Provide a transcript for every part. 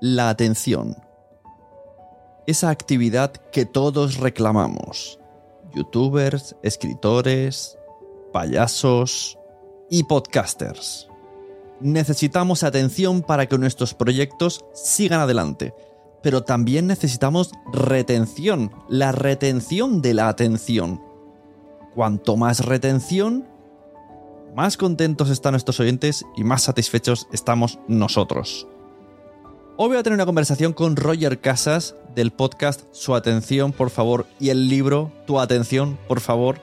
la atención. Esa actividad que todos reclamamos. Youtubers, escritores, payasos y podcasters. Necesitamos atención para que nuestros proyectos sigan adelante, pero también necesitamos retención, la retención de la atención. Cuanto más retención, más contentos están nuestros oyentes y más satisfechos estamos nosotros. Hoy voy a tener una conversación con Roger Casas del podcast Su atención, por favor, y el libro Tu atención, por favor,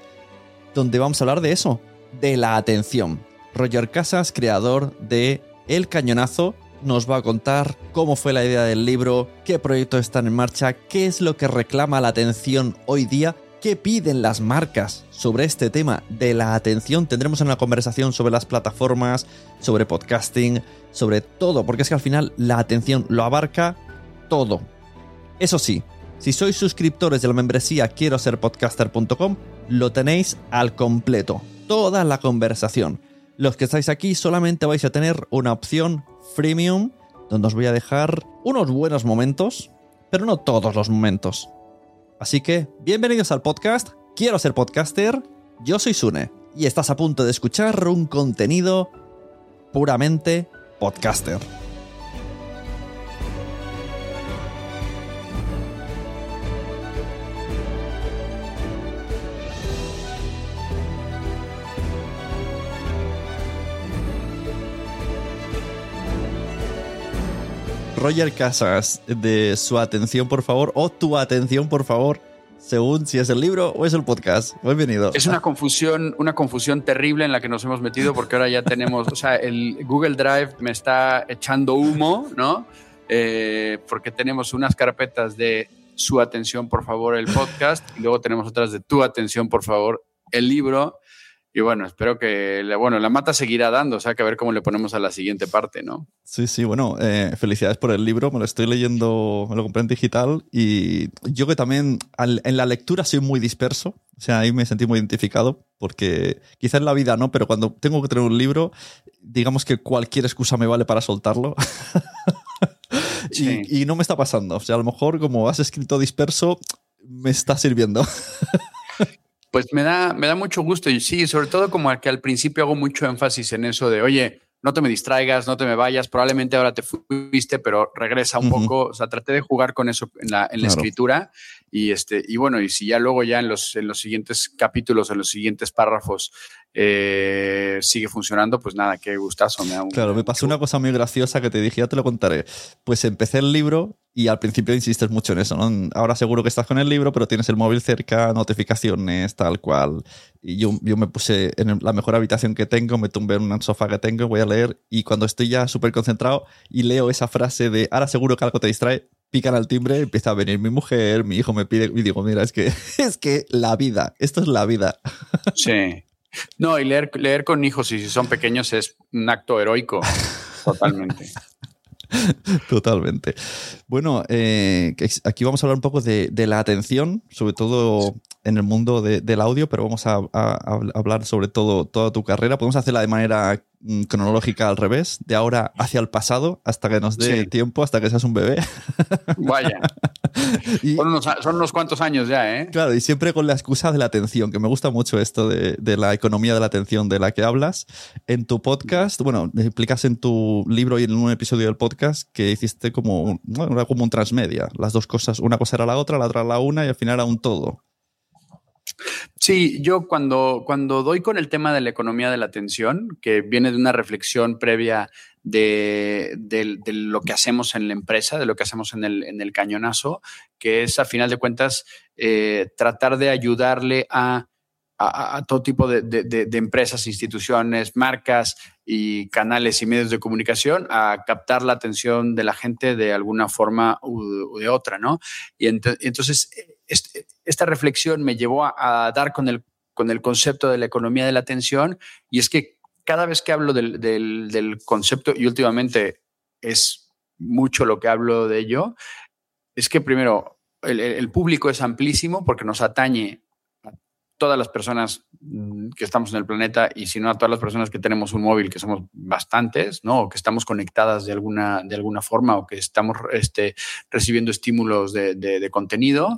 donde vamos a hablar de eso, de la atención. Roger Casas, creador de El Cañonazo, nos va a contar cómo fue la idea del libro, qué proyectos están en marcha, qué es lo que reclama la atención hoy día, qué piden las marcas sobre este tema de la atención. Tendremos una conversación sobre las plataformas, sobre podcasting, sobre todo, porque es que al final la atención lo abarca todo. Eso sí, si sois suscriptores de la membresía quiero ser podcaster.com, lo tenéis al completo, toda la conversación. Los que estáis aquí solamente vais a tener una opción freemium donde os voy a dejar unos buenos momentos, pero no todos los momentos. Así que, bienvenidos al podcast, quiero ser podcaster, yo soy Sune y estás a punto de escuchar un contenido puramente podcaster. Roger Casas de su atención, por favor, o tu atención, por favor, según si es el libro o es el podcast. Bienvenido. Es una confusión, una confusión terrible en la que nos hemos metido porque ahora ya tenemos, o sea, el Google Drive me está echando humo, ¿no? Eh, porque tenemos unas carpetas de su atención, por favor, el podcast, y luego tenemos otras de tu atención, por favor, el libro. Y bueno, espero que, bueno, la mata seguirá dando, o sea, que a ver cómo le ponemos a la siguiente parte, ¿no? Sí, sí, bueno, eh, felicidades por el libro, me lo estoy leyendo, me lo compré en digital y yo que también en la lectura soy muy disperso, o sea, ahí me sentí muy identificado porque quizá en la vida no, pero cuando tengo que tener un libro, digamos que cualquier excusa me vale para soltarlo. y, y no me está pasando, o sea, a lo mejor como has escrito disperso, me está sirviendo. Pues me da, me da mucho gusto y sí, sobre todo como que al principio hago mucho énfasis en eso de, oye, no te me distraigas, no te me vayas, probablemente ahora te fuiste, pero regresa un poco, o sea, traté de jugar con eso en la, en la escritura y, este, y bueno, y si ya luego ya en los, en los siguientes capítulos, en los siguientes párrafos eh, sigue funcionando, pues nada, qué gustazo. Me da claro, me pasó una cosa muy graciosa que te dije, ya te lo contaré. Pues empecé el libro y al principio insistes mucho en eso, ¿no? Ahora seguro que estás con el libro, pero tienes el móvil cerca, notificaciones, tal cual. Y yo, yo me puse en la mejor habitación que tengo, me tumbé en un sofá que tengo, voy a leer y cuando estoy ya súper concentrado y leo esa frase de ahora seguro que algo te distrae, pican al timbre, empieza a venir mi mujer, mi hijo me pide y digo, mira, es que es que la vida, esto es la vida. Sí. No, y leer, leer con hijos y si son pequeños es un acto heroico, totalmente. Totalmente. Bueno, eh, aquí vamos a hablar un poco de, la atención, sobre todo en el mundo del audio, pero vamos a, hablar sobre todo toda tu carrera. Podemos hacerla de manera mm, cronológica al revés, de ahora hacia el pasado, hasta que nos dé tiempo, hasta que seas un bebé. Vaya. son, unos, cuantos años ya, ¿eh? Claro, y siempre con la excusa de la atención, que me gusta mucho esto de, la economía de la atención de la que hablas. En tu podcast, bueno, explicas en tu libro y en un episodio del podcast que hiciste como, bueno, como un transmedia. Las dos cosas, una cosa era la otra, la otra la una y al final era un todo. Sí, yo cuando, cuando doy con el tema de la economía de la atención, que viene de una reflexión previa de, lo que hacemos en la empresa, de lo que hacemos en el, cañonazo, que es a final de cuentas eh, tratar de ayudarle a, todo tipo de, empresas, instituciones, marcas y canales y medios de comunicación a captar la atención de la gente de alguna forma u, de otra, ¿no? Y entonces esta reflexión me llevó a, dar con el, con el concepto de la economía de la atención y es que cada vez que hablo del, concepto, y últimamente es mucho lo que hablo de ello, es que primero el, público es amplísimo porque nos atañe a todas las personas que estamos en el planeta y si no a todas las personas que tenemos un móvil, que somos bastantes, ¿no? O que estamos conectadas de alguna, de alguna forma o que estamos este, recibiendo estímulos de, contenido,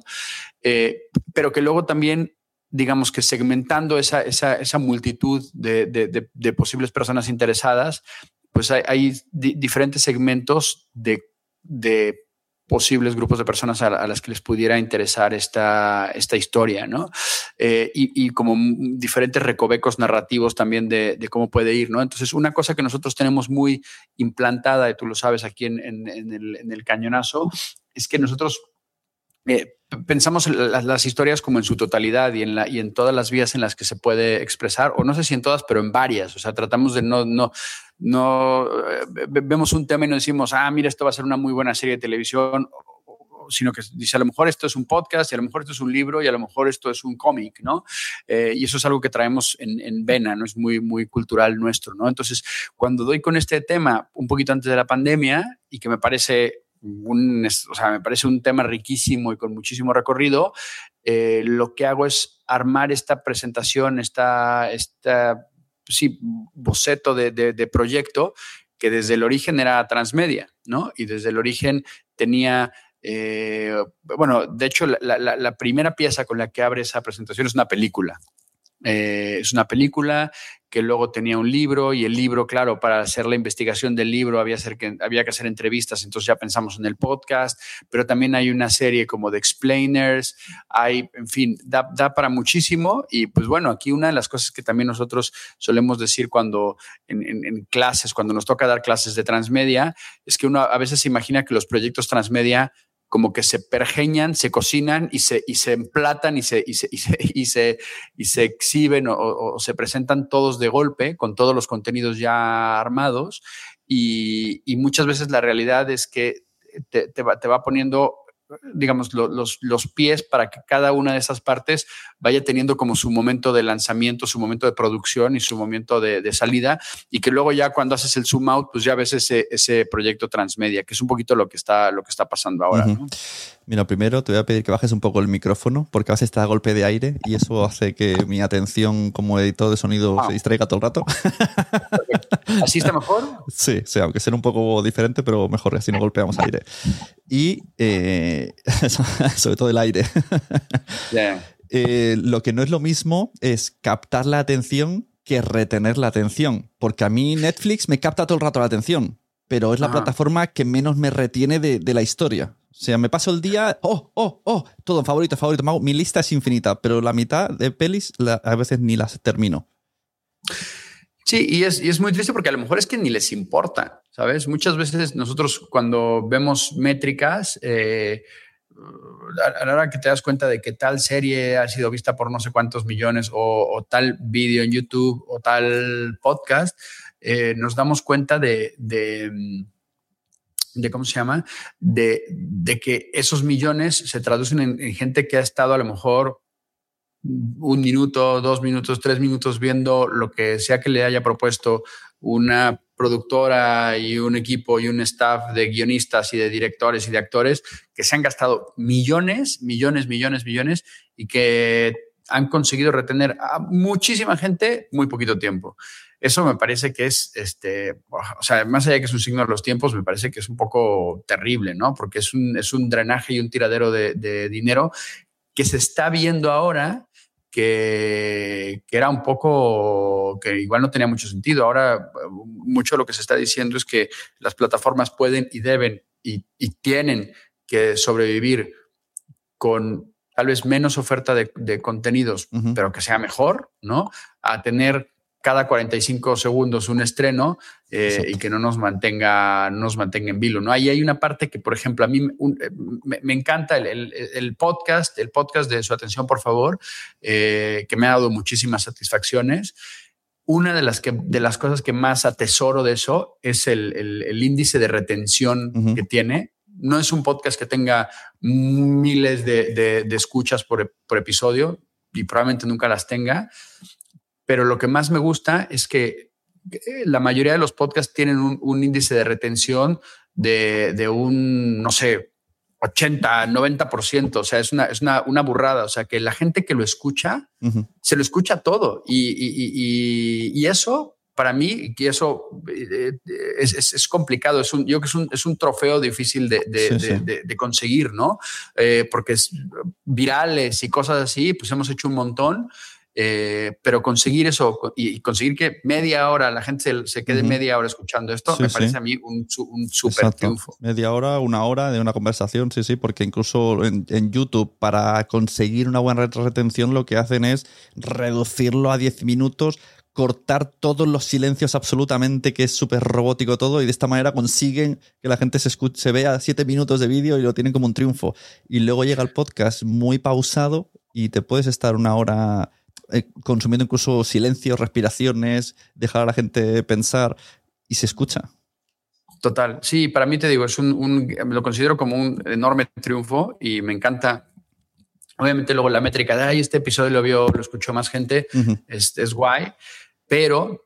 eh, pero que luego también digamos que segmentando esa, multitud de, posibles personas interesadas, pues hay, diferentes segmentos de, posibles grupos de personas a, las que les pudiera interesar esta, esta historia, ¿no? Eh, y, como diferentes recovecos narrativos también de, cómo puede ir, ¿no? Entonces, una cosa que nosotros tenemos muy implantada, y tú lo sabes aquí en, en el, cañonazo, es que nosotros eh, pensamos las, historias como en su totalidad y en, la, y en todas las vías en las que se puede expresar, o no sé si en todas, pero en varias. O sea, tratamos de no, no eh, vemos un tema y no decimos, ah, mira, esto va a ser una muy buena serie de televisión, sino que dice, a lo mejor esto es un podcast, y a lo mejor esto es un libro, y a lo mejor esto es un cómic, ¿no? Eh, y eso es algo que traemos en, en, vena, ¿no? Es muy, muy cultural nuestro, ¿no? Entonces, cuando doy con este tema un poquito antes de la pandemia, y que me parece un, o sea, me parece un tema riquísimo y con muchísimo recorrido. Eh, lo que hago es armar esta presentación, esta, esta sí, boceto de, de, proyecto que desde el origen era transmedia, ¿no? Y desde el origen tenía, eh, bueno, de hecho, la, la, primera pieza con la que abre esa presentación es una película. Eh, es una película que luego tenía un libro y el libro, claro, para hacer la investigación del libro había, que, hacer entrevistas, entonces ya pensamos en el podcast, pero también hay una serie como de explainers, hay, en fin, da, para muchísimo y pues bueno, aquí una de las cosas que también nosotros solemos decir cuando en, en clases, cuando nos toca dar clases de transmedia, es que uno a veces se imagina que los proyectos transmedia como que se pergeñan, se cocinan y se, y se emplatan y se, y se, y se, y se, exhiben o, se presentan todos de golpe con todos los contenidos ya armados. Y, muchas veces la realidad es que te, te, va, te va poniendo digamos, los, los, pies para que cada una de esas partes vaya teniendo como su momento de lanzamiento, su momento de producción y su momento de, salida, y que luego ya cuando haces el zoom out, pues ya ves ese, ese proyecto transmedia, que es un poquito lo que está, lo que está pasando ahora. Mira, primero te voy a pedir que bajes un poco el micrófono, porque a veces está a golpe de aire y eso hace que mi atención como editor de sonido ah. se distraiga todo el rato. ¿Así está mejor? Sí, sí, aunque sea un poco diferente, pero mejor así no golpeamos aire. Y eh, sobre todo el aire. Eh, lo que no es lo mismo es captar la atención que retener la atención, porque a mí Netflix me capta todo el rato la atención, pero es la plataforma que menos me retiene de la historia. O sea, me paso el día, oh, oh, oh, todo en favorito, favorito. Mi lista es infinita, pero la mitad de pelis a veces ni las termino. Sí, y es, y es muy triste porque a lo mejor es que ni les importa, ¿sabes? Muchas veces nosotros cuando vemos métricas, eh, a la hora que te das cuenta de que tal serie ha sido vista por no sé cuántos millones o, tal vídeo en YouTube o tal podcast, eh, nos damos cuenta de de cómo se llama, de, que esos millones se traducen en, gente que ha estado a lo mejor un minuto, dos minutos, tres minutos viendo lo que sea que le haya propuesto una productora y un equipo y un staff de guionistas y de directores y de actores que se han gastado millones, millones, millones, millones y que han conseguido retener a muchísima gente muy poquito tiempo. Eso me parece que es, este, o sea, más allá de que es un signo de los tiempos, me parece que es un poco terrible, ¿no? Porque es un, es un drenaje y un tiradero de, dinero que se está viendo ahora que, que, era un poco, que igual no tenía mucho sentido. Ahora, mucho de lo que se está diciendo es que las plataformas pueden y deben y, tienen que sobrevivir con tal vez menos oferta de, contenidos, pero que sea mejor, ¿no? A tener cada 45 segundos un estreno eh, y que no nos mantenga, nos mantenga en vilo. ¿no? Ahí hay una parte que, por ejemplo, a mí me, encanta el, podcast, el podcast de su atención, por favor, eh, que me ha dado muchísimas satisfacciones. Una de las, que, de las cosas que más atesoro de eso es el, índice de retención que tiene. No es un podcast que tenga miles de, escuchas por, por episodio y probablemente nunca las tenga, pero lo que más me gusta es que eh, la mayoría de los podcasts tienen un, índice de retención de, un, no sé, 80, 90%, o sea, es una, es una, una burrada, o sea, que la gente que lo escucha, se lo escucha todo y, y, y, eso para mí, y eso eh, es, es, es, complicado, es un, yo creo que es un, es un trofeo difícil de, de, sí, sí. de conseguir, ¿no? Eh, porque es virales y cosas así, pues hemos hecho un montón, eh, pero conseguir eso y conseguir que media hora la gente se, se quede uh -huh. media hora escuchando esto, sí, me parece sí. a mí un, un súper triunfo. Media hora, una hora de una conversación, sí, sí, porque incluso en, en, YouTube, para conseguir una buena retención, lo que hacen es reducirlo a 10 minutos cortar todos los silencios absolutamente, que es súper robótico todo, y de esta manera consiguen que la gente se, escuche, se vea siete minutos de vídeo y lo tienen como un triunfo. Y luego llega el podcast muy pausado y te puedes estar una hora eh, consumiendo incluso silencios, respiraciones, dejar a la gente pensar y se escucha. Total, sí, para mí te digo, es un, un, lo considero como un enorme triunfo y me encanta. Obviamente luego la métrica de, ay, este episodio lo vio, lo escuchó más gente, uh -huh. es, es, guay, pero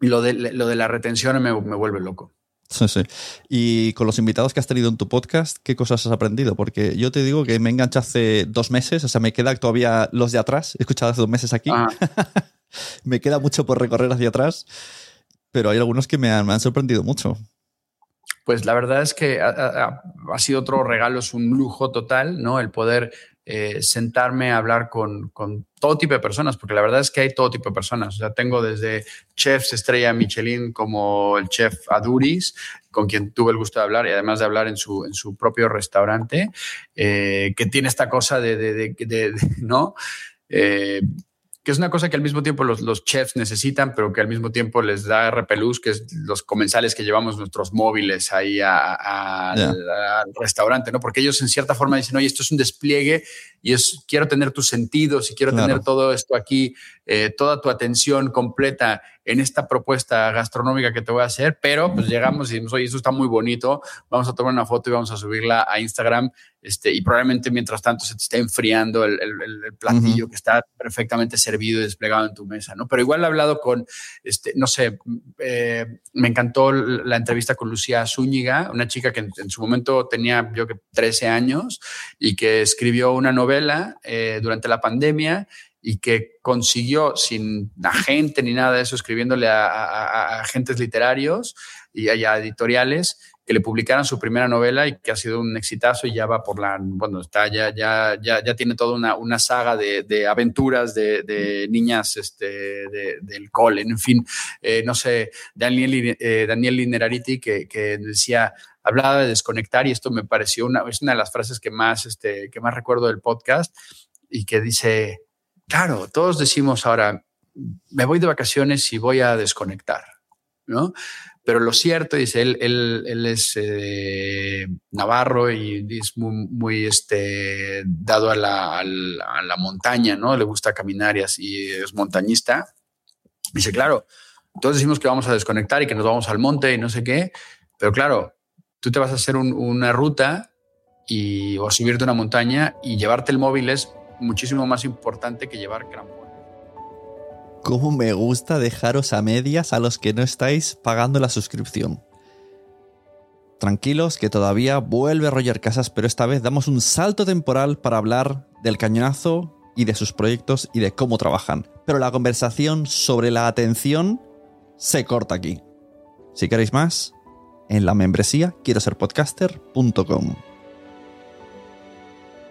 lo de, lo de la retención me, me vuelve loco. Sí, sí. Y con los invitados que has tenido en tu podcast, ¿qué cosas has aprendido? Porque yo te digo que me enganché hace dos meses, o sea, me queda todavía los de atrás, he escuchado hace dos meses aquí. Ah. me queda mucho por recorrer hacia atrás, pero hay algunos que me han, me han sorprendido mucho. Pues la verdad es que ha, ha, ha, sido otro regalo, es un lujo total, ¿no? El poder eh, sentarme a hablar con, con, todo tipo de personas, porque la verdad es que hay todo tipo de personas. O sea, tengo desde chefs estrella Michelin como el chef Aduris, con quien tuve el gusto de hablar, y además de hablar en su, en su propio restaurante, eh, que tiene esta cosa de, ¿no? Eh, que es una cosa que al mismo tiempo los, los, chefs necesitan, pero que al mismo tiempo les da repelús, que es los comensales que llevamos nuestros móviles ahí a, a, yeah. al, al, restaurante, ¿no? Porque ellos en cierta forma dicen, oye, esto es un despliegue y es, quiero tener tus sentidos y quiero claro. tener todo esto aquí, eh, toda tu atención completa en esta propuesta gastronómica que te voy a hacer, pero pues llegamos y decimos, oye, esto está muy bonito, vamos a tomar una foto y vamos a subirla a Instagram este, y probablemente mientras tanto se te esté enfriando el, el, el platillo uh -huh. que está perfectamente servido y desplegado en tu mesa, ¿no? Pero igual he hablado con, este, no sé, eh, me encantó la entrevista con Lucía Zúñiga, una chica que en, en, su momento tenía, yo que 13 años y que escribió una novela eh, durante la pandemia y que consiguió sin agente ni nada de eso, escribiéndole a, a, a agentes literarios y a, a editoriales, que le publicaran su primera novela y que ha sido un exitazo y ya va por la, bueno, está ya, ya, ya, ya tiene toda una, una saga de, de aventuras de, de, niñas este, de, del cole, en fin, eh, no sé, Daniel, eh, Daniel Linerariti que, que decía, hablaba de desconectar y esto me pareció una, es una de las frases que más, este, que más recuerdo del podcast y que dice, claro, todos decimos ahora, me voy de vacaciones y voy a desconectar, ¿no? Pero lo cierto, dice, él, él, es eh, navarro y es muy, muy este, dado a la, a, la, a montaña, ¿no? Le gusta caminar y así es montañista. Dice, claro, todos decimos que vamos a desconectar y que nos vamos al monte y no sé qué, pero claro, tú te vas a hacer un, una ruta y, o subirte una montaña y llevarte el móvil es muchísimo más importante que llevar crampón cómo me gusta dejaros a medias a los que no estáis pagando la suscripción. Tranquilos que todavía vuelve Roger Casas, pero esta vez damos un salto temporal para hablar del cañonazo y de sus proyectos y de cómo trabajan. Pero la conversación sobre la atención se corta aquí. Si queréis más, en la membresía quiero ser podcaster.com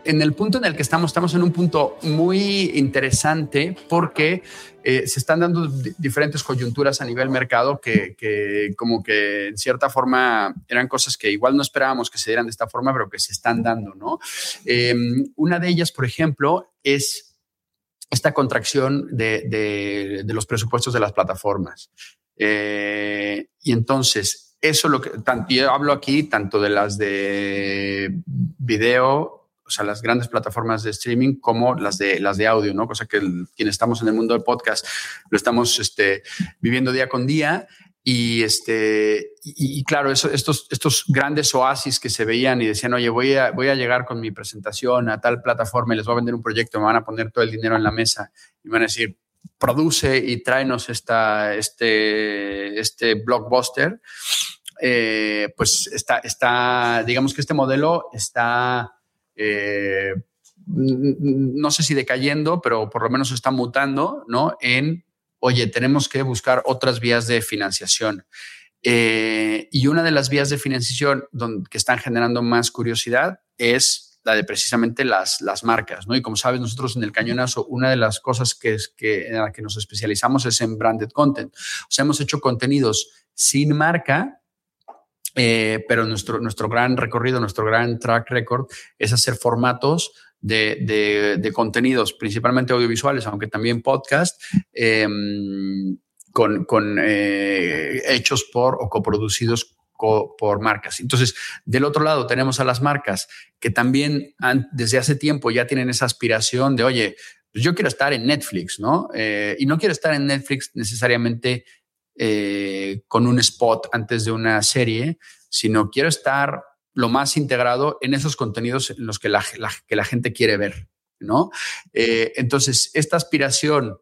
en el punto en el que estamos, estamos en un punto muy interesante porque eh, se están dando diferentes coyunturas a nivel mercado que, que, como que en cierta forma eran cosas que igual no esperábamos que se dieran de esta forma, pero que se están dando, ¿no? Eh, una de ellas, por ejemplo, es esta contracción de, de, los presupuestos de las plataformas. Eh, y entonces, eso lo que, yo hablo aquí tanto de las de video o sea, las grandes plataformas de streaming como las de, las de audio, ¿no? Cosa que el, quienes estamos en el mundo del podcast lo estamos este, viviendo día con día. Y, este, y, y, claro, eso, estos, estos grandes oasis que se veían y decían, oye, voy a, voy a llegar con mi presentación a tal plataforma y les voy a vender un proyecto, me van a poner todo el dinero en la mesa y me van a decir, produce y tráenos esta, este, este blockbuster eh, pues está, está, digamos que este modelo está, eh, no sé si decayendo, pero por lo menos está mutando, ¿no? En, oye, tenemos que buscar otras vías de financiación. Eh, y una de las vías de financiación donde, que están generando más curiosidad es la de precisamente las, las marcas, ¿no? Y como sabes, nosotros en el Cañonazo, una de las cosas que, es, que, en la que nos especializamos es en branded content. O sea, hemos hecho contenidos sin marca, eh, pero nuestro, nuestro gran recorrido, nuestro gran track record es hacer formatos de, de, de contenidos, principalmente audiovisuales, aunque también podcast, eh, con, con eh, hechos por o coproducidos por marcas. Entonces, del otro lado tenemos a las marcas que también han, desde hace tiempo ya tienen esa aspiración de, oye, pues yo quiero estar en Netflix, ¿no? Eh, y no quiero estar en Netflix necesariamente eh, con un spot antes de una serie, sino quiero estar lo más integrado en esos contenidos en los que la, que la gente quiere ver, ¿no? Eh, entonces, esta aspiración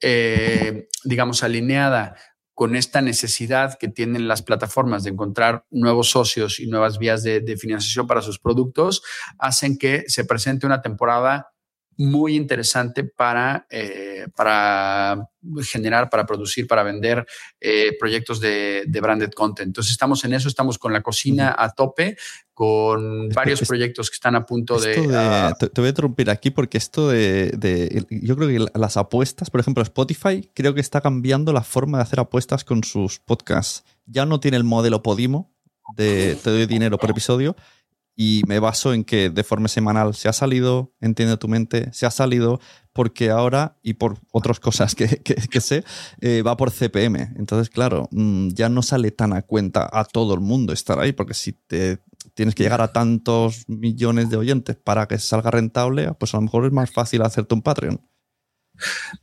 eh, digamos, alineada con esta necesidad que tienen las plataformas de encontrar nuevos socios y nuevas vías de, de financiación para sus productos, hacen que se presente una temporada muy interesante para, eh, para generar, para producir, para vender eh, proyectos de, de, branded content. Entonces estamos en eso, estamos con la cocina a tope, con varios proyectos que están a punto de, de uh, te, voy a interrumpir aquí porque esto de, de, Yo creo que las apuestas, por ejemplo, Spotify, creo que está cambiando la forma de hacer apuestas con sus podcasts. Ya no tiene el modelo Podimo de te doy dinero por episodio, y me baso en que de forma semanal se ha salido, entiende tu mente, se ha salido porque ahora, y por otras cosas que, que, que sé, eh, va por CPM. Entonces, claro, mmm, ya no sale tan a cuenta a todo el mundo estar ahí, porque si te tienes que llegar a tantos millones de oyentes para que salga rentable, pues a lo mejor es más fácil hacerte un Patreon.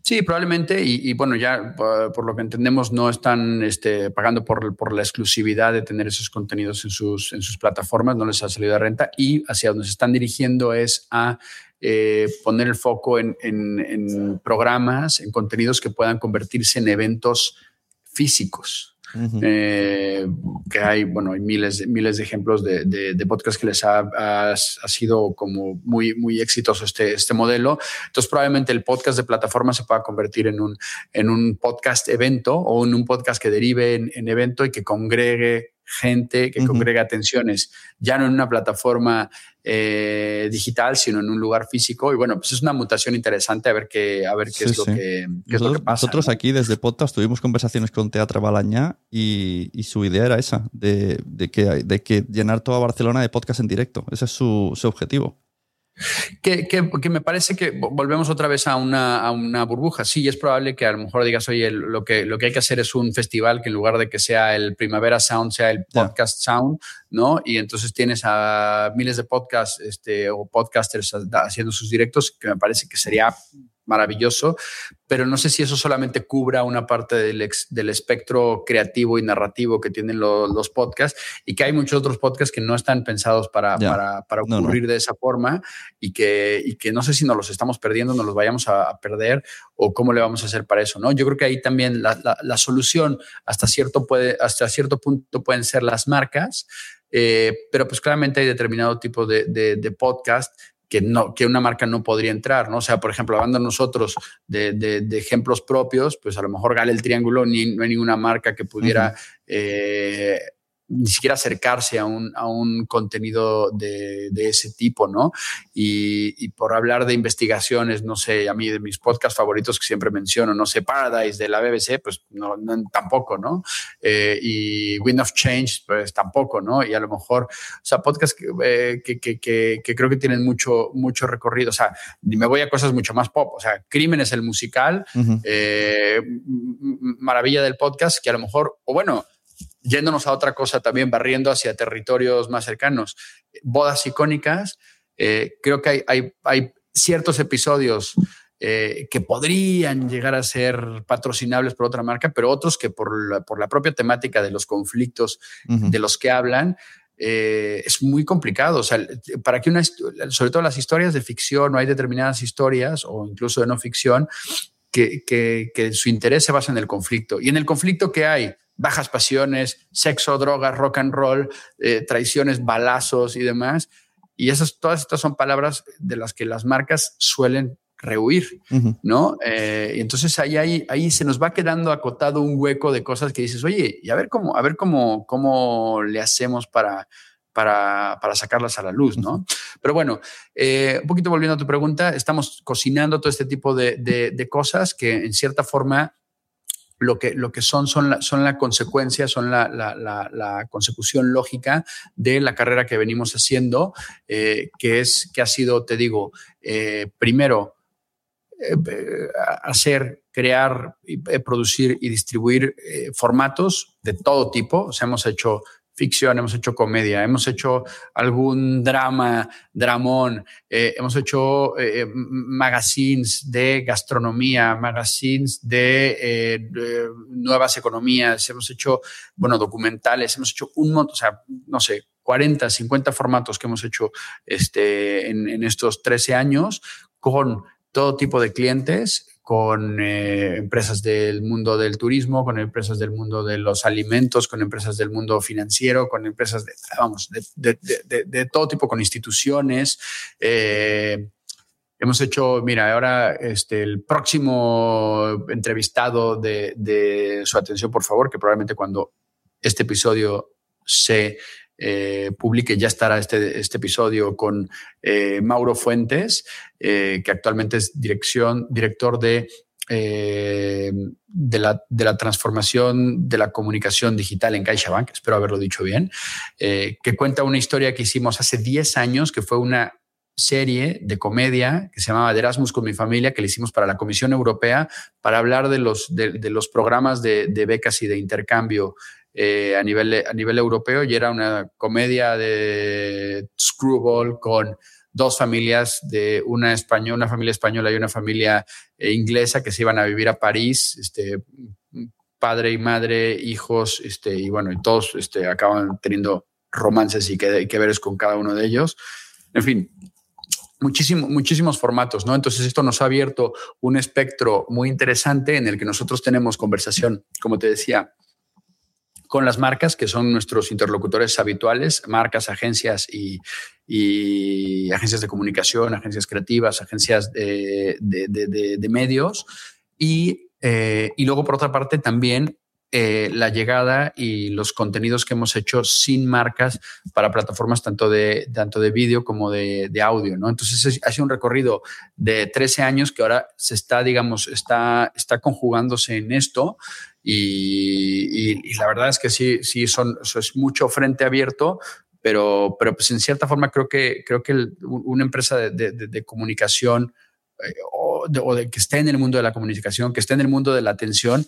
Sí, probablemente, y, bueno, ya por, por, lo que entendemos no están este, pagando por, la exclusividad de tener esos contenidos en sus, en sus plataformas, no les ha salido de renta y hacia donde se están dirigiendo es a eh, poner el foco en programas, en contenidos que puedan convertirse en eventos físicos. Eh, que hay, bueno, hay miles, miles de ejemplos de, de, de podcasts que les ha, ha, ha, sido como muy, muy exitoso este, este modelo. Entonces, probablemente el podcast de plataforma se pueda convertir en un, en un podcast evento o en un podcast que derive en, en evento y que congregue gente que uh -huh. congrega atenciones, ya no en una plataforma eh, digital, sino en un lugar físico. Y bueno, pues es una mutación interesante a ver qué, a ver qué, sí, es, lo sí. que, qué nosotros, es, lo que, pasa. Nosotros ¿no? aquí desde podcast tuvimos conversaciones con Teatro Balañá y, y, su idea era esa, de, de, que, de que llenar toda Barcelona de podcast en directo. Ese es su, su objetivo. Que, que, que, me parece que volvemos otra vez a una, a una burbuja. Sí, es probable que a lo mejor digas, oye, lo que, lo que hay que hacer es un festival que en lugar de que sea el Primavera Sound, sea el Podcast yeah. Sound, ¿no? Y entonces tienes a miles de podcasts este, o podcasters haciendo sus directos, que me parece que sería maravilloso, pero no sé si eso solamente cubra una parte del, ex, del espectro creativo y narrativo que tienen lo, los podcasts y que hay muchos otros podcasts que no están pensados para, yeah. para, para ocurrir no, no. de esa forma y que, y que no sé si nos los estamos perdiendo, nos los vayamos a, a, perder o cómo le vamos a hacer para eso, ¿no? Yo creo que ahí también la, la, la solución hasta cierto, puede, hasta cierto punto pueden ser las marcas, eh, pero pues claramente hay determinado tipo de, de, de podcast que, no, que una marca no podría entrar, ¿no? O sea, por ejemplo, hablando nosotros de, de, de, ejemplos propios, pues a lo mejor Gale el Triángulo, ni, no hay ninguna marca que pudiera uh -huh. eh, ni siquiera acercarse a un, a un contenido de, de ese tipo, ¿no? Y, y, por hablar de investigaciones, no sé, a mí de mis podcasts favoritos que siempre menciono, no sé, Paradise de la BBC, pues no, no tampoco, ¿no? Eh, y Wind of Change, pues tampoco, ¿no? Y a lo mejor, o sea, podcasts que, eh, que, que, que, creo que tienen mucho, mucho recorrido, o sea, me voy a cosas mucho más pop, o sea, Crímenes el musical, uh -huh. eh, maravilla del podcast, que a lo mejor, o bueno, yéndonos a otra cosa también, barriendo hacia territorios más cercanos, bodas icónicas, eh, creo que hay, hay, hay, ciertos episodios eh, que podrían llegar a ser patrocinables por otra marca, pero otros que por la, por la propia temática de los conflictos uh -huh. de los que hablan, eh, es muy complicado. O sea, para que una, sobre todo las historias de ficción, o hay determinadas historias, o incluso de no ficción, que, su interés se basa en el conflicto. Y en el conflicto que hay, bajas pasiones, sexo, drogas, rock and roll, eh, traiciones, balazos y demás. Y esas, todas estas son palabras de las que las marcas suelen rehuir, ¿no? Eh, y entonces ahí, ahí, ahí se nos va quedando acotado un hueco de cosas que dices, oye, y a ver cómo, a ver cómo, cómo le hacemos para, para, para, sacarlas a la luz, ¿no? Pero bueno, eh, un poquito volviendo a tu pregunta, estamos cocinando todo este tipo de, de, cosas que en cierta forma lo que, lo que son son la, son la consecuencia, son la, la, la, consecución lógica de la carrera que venimos haciendo, eh, que es, que ha sido, te digo, eh, primero, hacer, crear, producir y distribuir formatos de todo tipo. O sea, hemos hecho ficción, hemos hecho comedia, hemos hecho algún drama, dramón, eh, hemos hecho eh, magazines de gastronomía, magazines de, de, nuevas economías, hemos hecho, bueno, documentales, hemos hecho un montón, o sea, no sé, 40, 50 formatos que hemos hecho este, en, en estos 13 años con todo tipo de clientes con eh, empresas del mundo del turismo, con empresas del mundo de los alimentos, con empresas del mundo financiero, con empresas de, vamos, de, de, todo tipo, con instituciones. Eh, hemos hecho, mira, ahora este, el próximo entrevistado de, su atención, por favor, que probablemente cuando este episodio se eh, publique, ya estará este, este episodio con eh, Mauro Fuentes, eh, que actualmente es dirección, director de, de, la, de, la, transformación de la comunicación digital en CaixaBank, espero haberlo dicho bien, que cuenta una historia que hicimos hace 10 años, que fue una serie de comedia que se llamaba Erasmus con mi familia, que le hicimos para la Comisión Europea, para hablar de los, de, los programas de becas y de intercambio eh, a, nivel, a nivel europeo y era una comedia de screwball con dos familias de una española, una familia española y una familia eh, inglesa que se iban a vivir a París, este, padre y madre, hijos, este, y bueno, y todos este, acaban teniendo romances y que, que veres con cada uno de ellos. En fin, muchísimo, muchísimos formatos, ¿no? Entonces esto nos ha abierto un espectro muy interesante en el que nosotros tenemos conversación, como te decía, con las marcas, que son nuestros interlocutores habituales, marcas, agencias y, agencias de comunicación, agencias creativas, agencias de, medios. Eh, y, luego, por otra parte, también eh, la llegada y los contenidos que hemos hecho sin marcas para plataformas tanto de, tanto de vídeo como de, audio, ¿no? Entonces ha sido un recorrido de 13 años que ahora se está, digamos, está, está conjugándose en esto y, la verdad es que sí, sí, son, es mucho frente abierto, pero, pero pues en cierta forma creo que, creo que una empresa de, de, comunicación eh, o, o, de, que esté en el mundo de la comunicación, que esté en el mundo de la atención,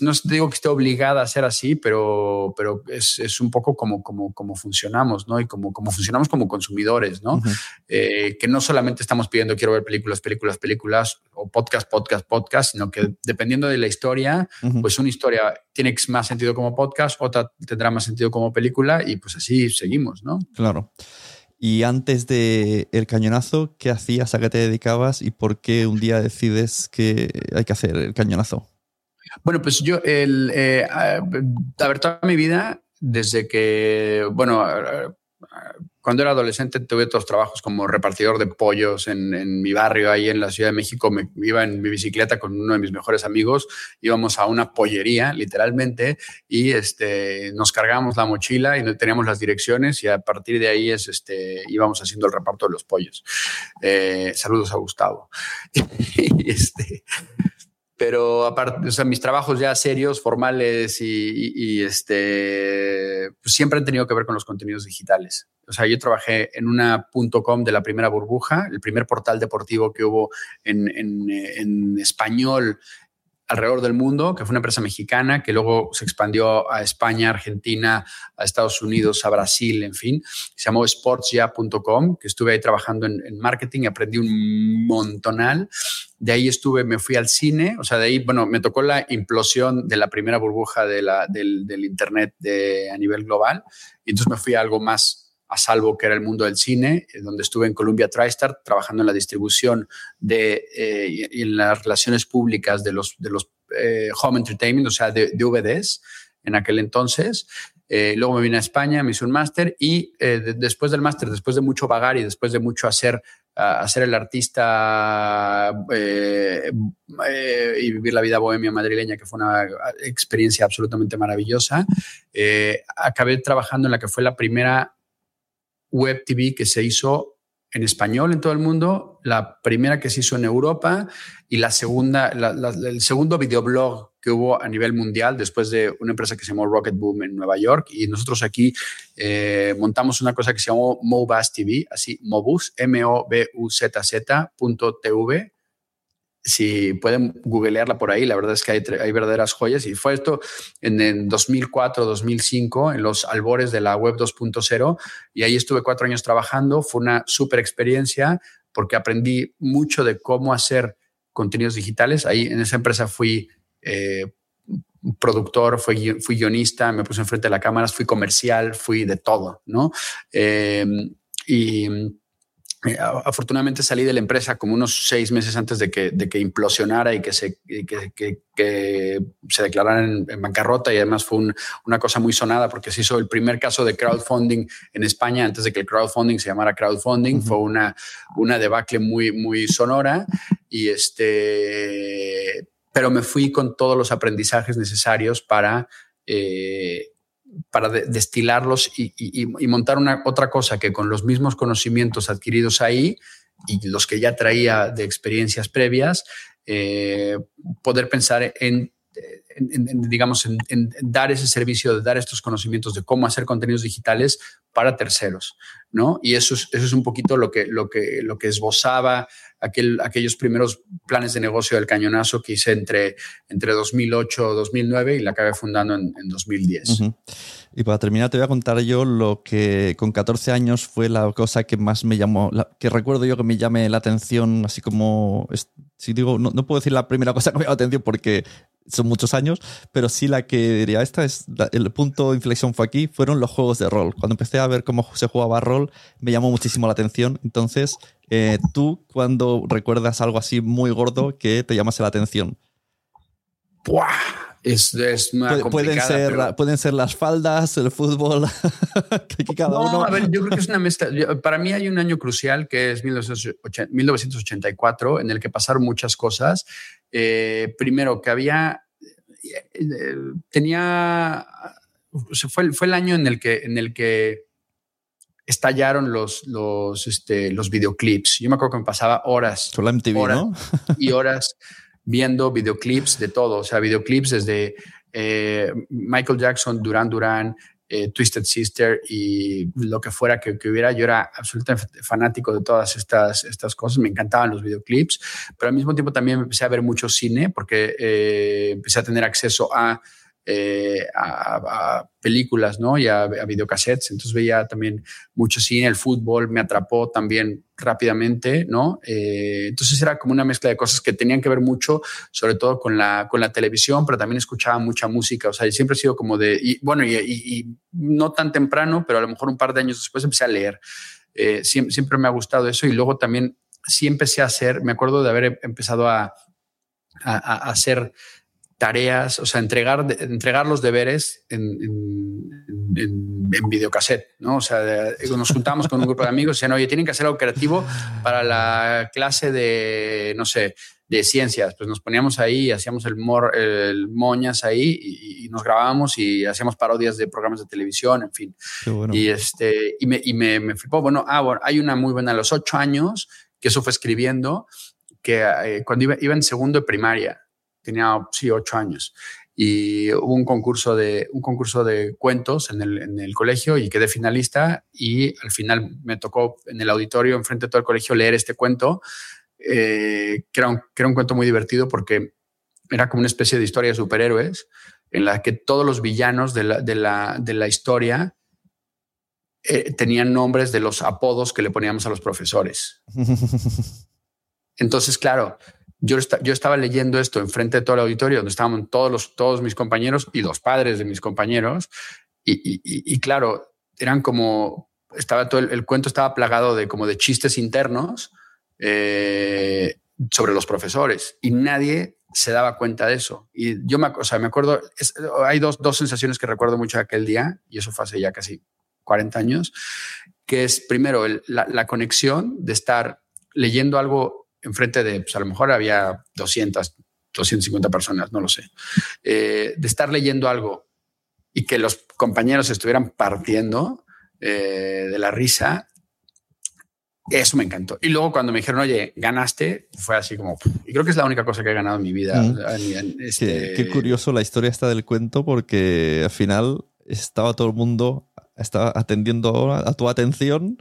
no digo que esté obligada a ser así, pero, pero es, es un poco como, como, como funcionamos, ¿no? Y como, como funcionamos como consumidores, ¿no? Eh, que no solamente estamos pidiendo quiero ver películas, películas, películas, o podcast, podcast, podcast, sino que dependiendo de la historia, pues una historia tiene más sentido como podcast, otra tendrá más sentido como película y pues así seguimos, ¿no? Claro. Y antes de el cañonazo, ¿qué hacías? ¿A qué te dedicabas? ¿Y por qué un día decides que hay que hacer el cañonazo? Bueno, pues yo, el, eh, a ver, toda mi vida, desde que, bueno, cuando era adolescente tuve otros trabajos como repartidor de pollos en, mi barrio, ahí en la Ciudad de México. Me iba en mi bicicleta con uno de mis mejores amigos, íbamos a una pollería, literalmente, y este, nos cargábamos la mochila y teníamos las direcciones y a partir de ahí es, este, íbamos haciendo el reparto de los pollos. Eh, saludos a Gustavo. y este, pero aparte, o sea, mis trabajos ya serios, formales y, este, pues siempre han tenido que ver con los contenidos digitales. O sea, yo trabajé en una .com de la primera burbuja, el primer portal deportivo que hubo en, en, en español alrededor del mundo, que fue una empresa mexicana que luego se expandió a España, Argentina, a Estados Unidos, a Brasil, en fin. Se llamó sportsya.com, que estuve ahí trabajando en, marketing, aprendí un montonal. De ahí estuve, me fui al cine, o sea, de ahí, bueno, me tocó la implosión de la primera burbuja de del, Internet de, a nivel global, y entonces me fui a algo más a salvo que era el mundo del cine, eh, donde estuve en Columbia TriStar trabajando en la distribución de, eh, y en las relaciones públicas de los, de los eh, home entertainment, o sea, de, DVDs en aquel entonces. luego me vine a España, me hice un máster y después del máster, después de mucho vagar y después de mucho hacer, hacer el artista y vivir la vida bohemia madrileña, que fue una experiencia absolutamente maravillosa, acabé trabajando en la que fue la primera web TV que se hizo en español en todo el mundo, la primera que se hizo en Europa y la segunda, el segundo videoblog que hubo a nivel mundial después de una empresa que se llamó Rocket Boom en Nueva York. Y nosotros aquí eh, montamos una cosa que se llamó Mobus TV, así Mobus, M-O-B-U-Z-Z.tv si pueden googlearla por ahí, la verdad es que hay, hay verdaderas joyas. Y fue esto en, en 2004, 2005, en los albores de la web 2.0. Y ahí estuve cuatro años trabajando. Fue una súper experiencia porque aprendí mucho de cómo hacer contenidos digitales. Ahí en esa empresa fui eh, productor, fui, fui guionista, me puse enfrente de la cámara, fui comercial, fui de todo, ¿no? Eh, y afortunadamente salí de la empresa como unos seis meses antes de que, de que implosionara y que se, que, que, se declarara en, bancarrota y además fue una cosa muy sonada porque se hizo el primer caso de crowdfunding en España antes de que el crowdfunding se llamara crowdfunding. Fue una, una debacle muy, muy sonora y este, pero me fui con todos los aprendizajes necesarios para... Eh, para destilarlos y, montar una otra cosa que con los mismos conocimientos adquiridos ahí y los que ya traía de experiencias previas, eh, poder pensar en, digamos, en, dar ese servicio, de dar estos conocimientos de cómo hacer contenidos digitales para terceros, ¿no? Y eso es, eso es un poquito lo que, lo que, lo que esbozaba aquel, aquellos primeros planes de negocio del cañonazo que hice entre, entre 2008 y 2009 y la acabé fundando en, 2010. Y para terminar, te voy a contar yo lo que con 14 años fue la cosa que más me llamó, que recuerdo yo que me llame la atención, así como, si digo, no, puedo decir la primera cosa que me llamó la atención porque son muchos años, pero sí la que diría, esta es el punto de inflexión fue aquí, fueron los juegos de rol. Cuando empecé a ver cómo se jugaba rol, me llamó muchísimo la atención. Entonces, eh, ¿tú cuando recuerdas algo así muy gordo que te llamase la atención? ¡Buah! Es, es pueden ser pueden ser las faldas el fútbol no, a ver yo creo que es una mezcla para mí hay un año crucial que es 1984 en el que pasaron muchas cosas eh, primero que había eh, tenía fue, fue el año en el que en el que estallaron los, los, este, los videoclips. Yo me acuerdo que me pasaba horas, y horas viendo videoclips de todo, o sea, videoclips desde eh, Michael Jackson, Duran Duran, eh, Twisted Sister y lo que fuera que, hubiera. Yo era absolutamente fanático de todas estas, estas cosas, me encantaban los videoclips, pero al mismo tiempo también empecé a ver mucho cine porque eh, empecé a tener acceso a eh, a, películas ¿no? y a, videocassettes. Entonces veía también mucho cine, el fútbol me atrapó también rápidamente, ¿no? Eh, entonces era como una mezcla de cosas que tenían que ver mucho, sobre todo con la, con la televisión, pero también escuchaba mucha música. O sea, siempre he sido como de, y, bueno, y, no tan temprano, pero a lo mejor un par de años después empecé a leer. Eh, siempre, siempre, me ha gustado eso y luego también sí empecé a hacer, me acuerdo de haber empezado a, a, a hacer tareas, o sea, entregar, entregar los deberes en, en, en, videocassette, ¿no? O sea, nos juntamos con un grupo de amigos y decían, oye, tienen que hacer algo creativo para la clase de, no sé, de ciencias. Pues nos poníamos ahí, hacíamos el, el moñas ahí y, nos grabábamos y hacíamos parodias de programas de televisión, en fin. Y, este, y, me, y me, me, flipó. Bueno, ah, bueno, hay una muy buena a los ocho años, que eso fue escribiendo, que eh, cuando iba, iba en segundo de primaria, tenía, sí, ocho años. Y hubo un concurso de, un concurso de cuentos en el, en el colegio y quedé finalista y al final me tocó en el auditorio, enfrente de todo el colegio, leer este cuento, eh, que, era un, que era un cuento muy divertido porque era como una especie de historia de superhéroes en la que todos los villanos de la, de la, de la historia eh, tenían nombres de los apodos que le poníamos a los profesores. Entonces, claro, yo, yo estaba leyendo esto enfrente de todo el auditorio, donde estaban todos, todos mis compañeros y los padres de mis compañeros, y, claro, eran como estaba todo el, cuento estaba plagado de como de chistes internos eh, sobre los profesores y nadie se daba cuenta de eso. Y yo me, o me acuerdo, hay dos, dos sensaciones que recuerdo mucho de aquel día, y eso fue hace ya casi 40 años, que es primero la, conexión de estar leyendo algo enfrente de, pues a lo mejor había 200, 250 personas, no lo sé, eh, de estar leyendo algo y que los compañeros estuvieran partiendo eh, de la risa, eso me encantó. Y luego cuando me dijeron, oye, ganaste, fue así como, y creo que es la única cosa que he ganado en mi vida. Este qué, curioso la historia esta del cuento porque al final estaba todo el mundo estaba atendiendo a tu atención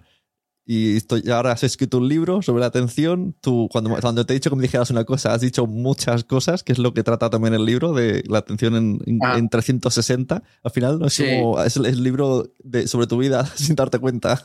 y estoy, ahora has escrito un libro sobre la atención. Tú, cuando, cuando te he dicho que me dijeras una cosa, has dicho muchas cosas, que es lo que trata también el libro de la atención en, en, 360. Ah. Al final, ¿no? es, como, es el libro de, sobre tu vida sin darte cuenta.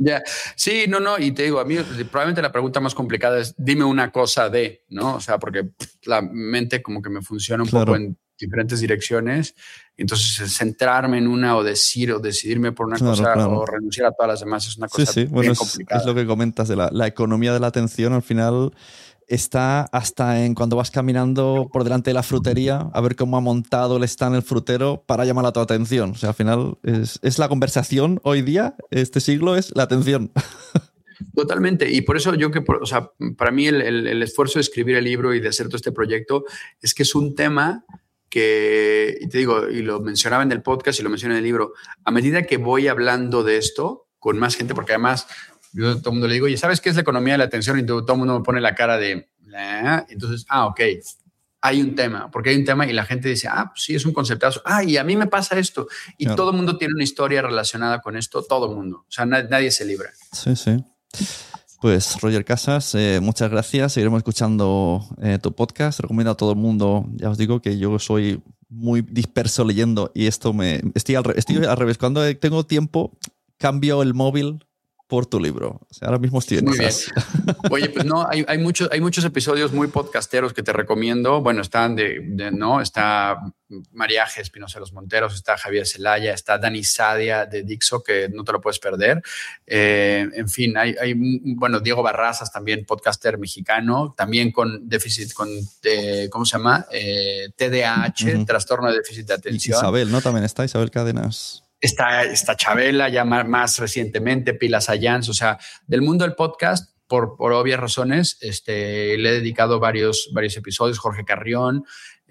Ya, sí, no, no, y te digo, a mí probablemente la pregunta más complicada es dime una cosa de, ¿no? O sea, porque la mente como que me funciona un poco en diferentes direcciones. Entonces, centrarme en una o decir o decidirme por una cosa o renunciar a todas las demás es una cosa sí, sí. Bueno, complicada. Es, lo que comentas de la, la, economía de la atención. Al final está hasta en cuando vas caminando por delante de la frutería a ver cómo ha montado el stand el frutero para llamar a tu atención. O sea, al final es, es la conversación hoy día, este siglo, es la atención. Totalmente. Y por eso yo que, o sea, para mí el, el, el, esfuerzo de escribir el libro y de hacer todo este proyecto es que es un tema que, y te digo, y lo mencionaba en el podcast y lo mencioné en el libro, a medida que voy hablando de esto con más gente, porque además yo todo el mundo le digo, y ¿sabes qué es la economía de la atención? Y todo, el mundo me pone la cara de, ah", entonces, ah, ok, hay un tema, porque hay un tema y la gente dice, ah, pues sí, es un conceptazo, ah, y a mí me pasa esto, y todo el mundo tiene una historia relacionada con esto, todo el mundo, o sea, nadie se libra. Sí, sí. Pues Roger Casas, eh, muchas gracias. Seguiremos escuchando eh, tu podcast. Recomiendo a todo el mundo. Ya os digo que yo soy muy disperso leyendo y esto me estoy al, estoy al revés. Cuando tengo tiempo, cambio el móvil por tu libro. O sea, ahora mismo estoy en Muy bien. Oye, pues no, hay, hay, muchos, hay muchos episodios muy podcasteros que te recomiendo. Bueno, están de, ¿no? Está María Espinosa de los Monteros, está Javier Celaya, está Dani Sadia de Dixo, que no te lo puedes perder. Eh, en fin, hay, hay, bueno, Diego Barrazas también, podcaster mexicano, también con déficit, con, eh, ¿cómo se llama? Eh, TDAH, trastorno de déficit de atención. Isabel, ¿no? También está Isabel Cadenas. Está, está Chabela, ya más, recientemente, Pilas Ayans, o sea, del mundo del podcast, por, por obvias razones, este, le he dedicado varios, varios episodios, Jorge Carrión,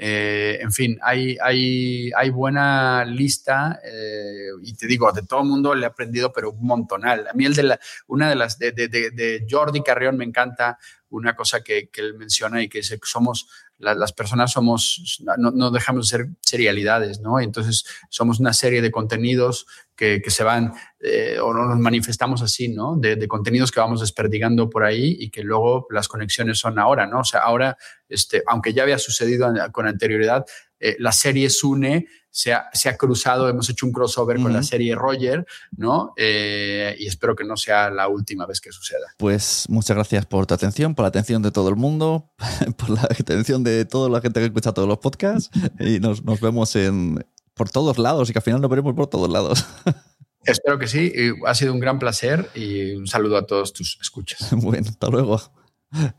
eh, en fin, hay, hay, hay buena lista eh, y te digo, de todo el mundo le he aprendido, pero un montonal. A mí el de la, una de las de, de, de Jordi Carrión me encanta una cosa que, que, él menciona y que es que somos las personas somos, no, dejamos de ser serialidades, ¿no? Entonces somos una serie de contenidos que, se van, eh, o nos manifestamos así, ¿no? De, contenidos que vamos desperdigando por ahí y que luego las conexiones son ahora, ¿no? O sea, ahora, este, aunque ya había sucedido con anterioridad, eh, la serie Sune se ha, se ha, cruzado, hemos hecho un crossover con la serie Roger, ¿no? Eh, y espero que no sea la última vez que suceda. Pues muchas gracias por tu atención, por la atención de todo el mundo, por la atención de toda la gente que escucha todos los podcasts y nos, nos vemos en, por todos lados y que al final nos veremos por todos lados. Espero que sí. Ha sido un gran placer y un saludo a todos tus escuchas. Bueno, hasta luego.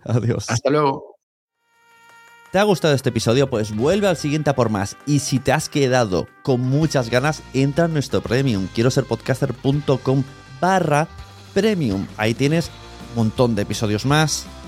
Adiós. Hasta luego. ¿Te ha gustado este episodio? Pues vuelve al siguiente a por más. Y si te has quedado con muchas ganas, entra en nuestro premium. Quiero ser podcaster.com barra premium. Ahí tienes un montón de episodios más,